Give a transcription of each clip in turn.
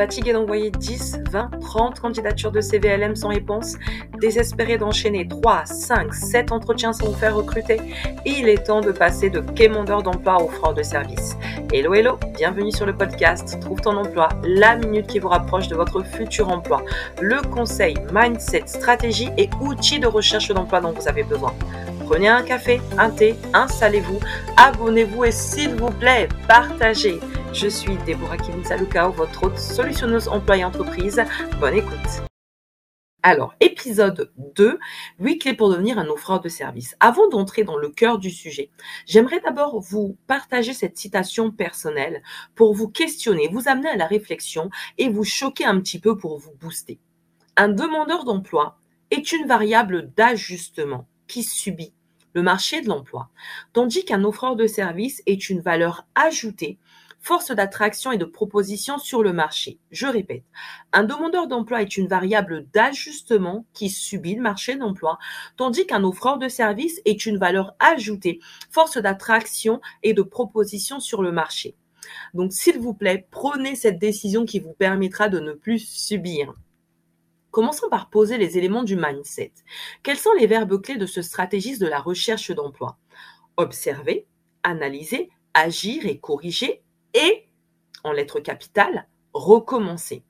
Fatigué d'envoyer 10, 20, 30 candidatures de CVLM sans réponse Désespéré d'enchaîner 3, 5, 7 entretiens sans vous faire recruter Il est temps de passer de quémandeur d'emploi au fraude de service. Hello, hello, bienvenue sur le podcast Trouve ton emploi, la minute qui vous rapproche de votre futur emploi. Le conseil, mindset, stratégie et outils de recherche d'emploi dont vous avez besoin. Prenez un café, un thé, installez-vous, abonnez-vous et s'il vous plaît, partagez. Je suis Déborah Kivinsalukao, votre hôte solutionneuse emploi et entreprise. Bonne écoute. Alors, épisode 2, 8 clés pour devenir un offreur de service. Avant d'entrer dans le cœur du sujet, j'aimerais d'abord vous partager cette citation personnelle pour vous questionner, vous amener à la réflexion et vous choquer un petit peu pour vous booster. Un demandeur d'emploi est une variable d'ajustement qui subit le marché de l'emploi, tandis qu'un offreur de service est une valeur ajoutée, force d'attraction et de proposition sur le marché. Je répète, un demandeur d'emploi est une variable d'ajustement qui subit le marché de l'emploi, tandis qu'un offreur de service est une valeur ajoutée, force d'attraction et de proposition sur le marché. Donc, s'il vous plaît, prenez cette décision qui vous permettra de ne plus subir. Commençons par poser les éléments du mindset. Quels sont les verbes clés de ce stratégiste de la recherche d'emploi? Observer, analyser, agir et corriger et, en lettres capitales, recommencer.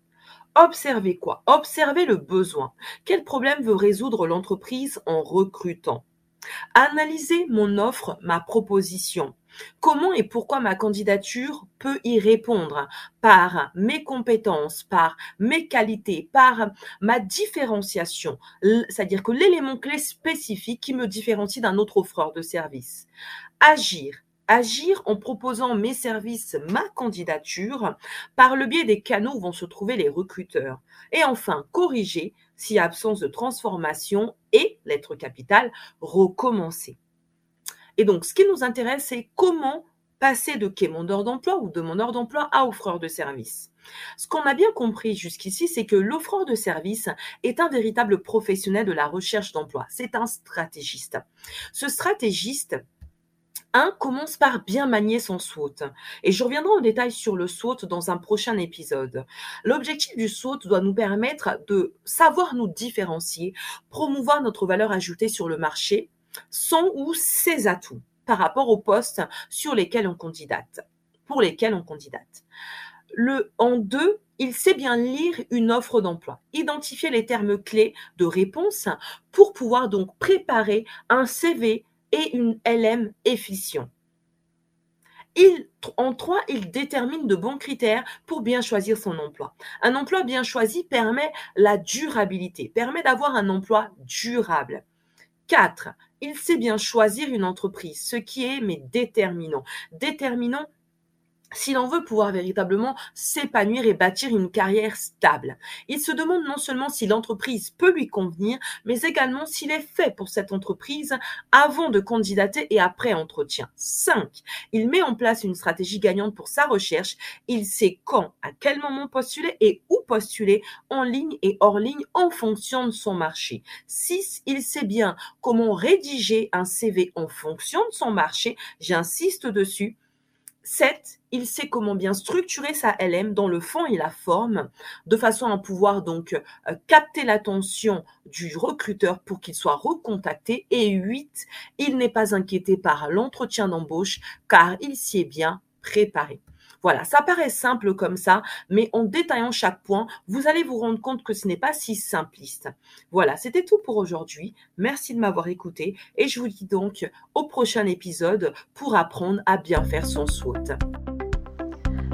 Observer quoi? Observer le besoin. Quel problème veut résoudre l'entreprise en recrutant? Analyser mon offre, ma proposition. Comment et pourquoi ma candidature peut y répondre? Par mes compétences, par mes qualités, par ma différenciation, c'est-à-dire que l'élément clé spécifique qui me différencie d'un autre offreur de service. Agir, agir en proposant mes services, ma candidature, par le biais des canaux où vont se trouver les recruteurs. Et enfin, corriger a absence de transformation et, lettre capitale, recommencer. Et donc, ce qui nous intéresse, c'est comment passer de quémandeur d'emploi ou demandeur d'emploi à offreur de service. Ce qu'on a bien compris jusqu'ici, c'est que l'offreur de service est un véritable professionnel de la recherche d'emploi. C'est un stratégiste. Ce stratégiste, un commence par bien manier son SWOT. Et je reviendrai en détail sur le SWOT dans un prochain épisode. L'objectif du SWOT doit nous permettre de savoir nous différencier, promouvoir notre valeur ajoutée sur le marché, son ou ses atouts par rapport aux postes sur lesquels on candidate, pour lesquels on candidate. Le, en deux, il sait bien lire une offre d'emploi, identifier les termes clés de réponse pour pouvoir donc préparer un CV et une LM efficient. Il, en trois, il détermine de bons critères pour bien choisir son emploi. Un emploi bien choisi permet la durabilité, permet d'avoir un emploi durable. 4 il sait bien choisir une entreprise, ce qui est mais déterminant. Déterminant s'il en veut pouvoir véritablement s'épanouir et bâtir une carrière stable. Il se demande non seulement si l'entreprise peut lui convenir, mais également s'il est fait pour cette entreprise avant de candidater et après entretien. 5. Il met en place une stratégie gagnante pour sa recherche. Il sait quand, à quel moment postuler et où postuler en ligne et hors ligne en fonction de son marché. 6. Il sait bien comment rédiger un CV en fonction de son marché. J'insiste dessus 7. Il sait comment bien structurer sa LM dans le fond et la forme, de façon à pouvoir donc euh, capter l'attention du recruteur pour qu'il soit recontacté. Et 8. Il n'est pas inquiété par l'entretien d'embauche car il s'y est bien préparé. Voilà, ça paraît simple comme ça, mais en détaillant chaque point, vous allez vous rendre compte que ce n'est pas si simpliste. Voilà, c'était tout pour aujourd'hui. Merci de m'avoir écouté et je vous dis donc au prochain épisode pour apprendre à bien faire son SWOT.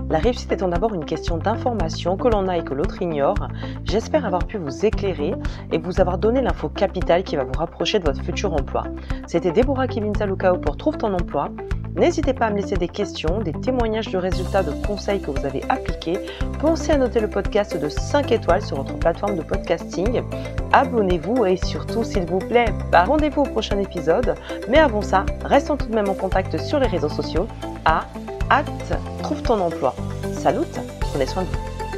La réussite étant d'abord une question d'information que l'on a et que l'autre ignore, j'espère avoir pu vous éclairer et vous avoir donné l'info capitale qui va vous rapprocher de votre futur emploi. C'était Deborah Kivinza-Lukao pour Trouve ton emploi. N'hésitez pas à me laisser des questions, des témoignages de résultats, de conseils que vous avez appliqués. Pensez à noter le podcast de 5 étoiles sur votre plateforme de podcasting. Abonnez-vous et surtout, s'il vous plaît, bah, rendez-vous au prochain épisode. Mais avant ça, restons tout de même en contact sur les réseaux sociaux à hâte trouve ton emploi. Salut, prenez soin de vous.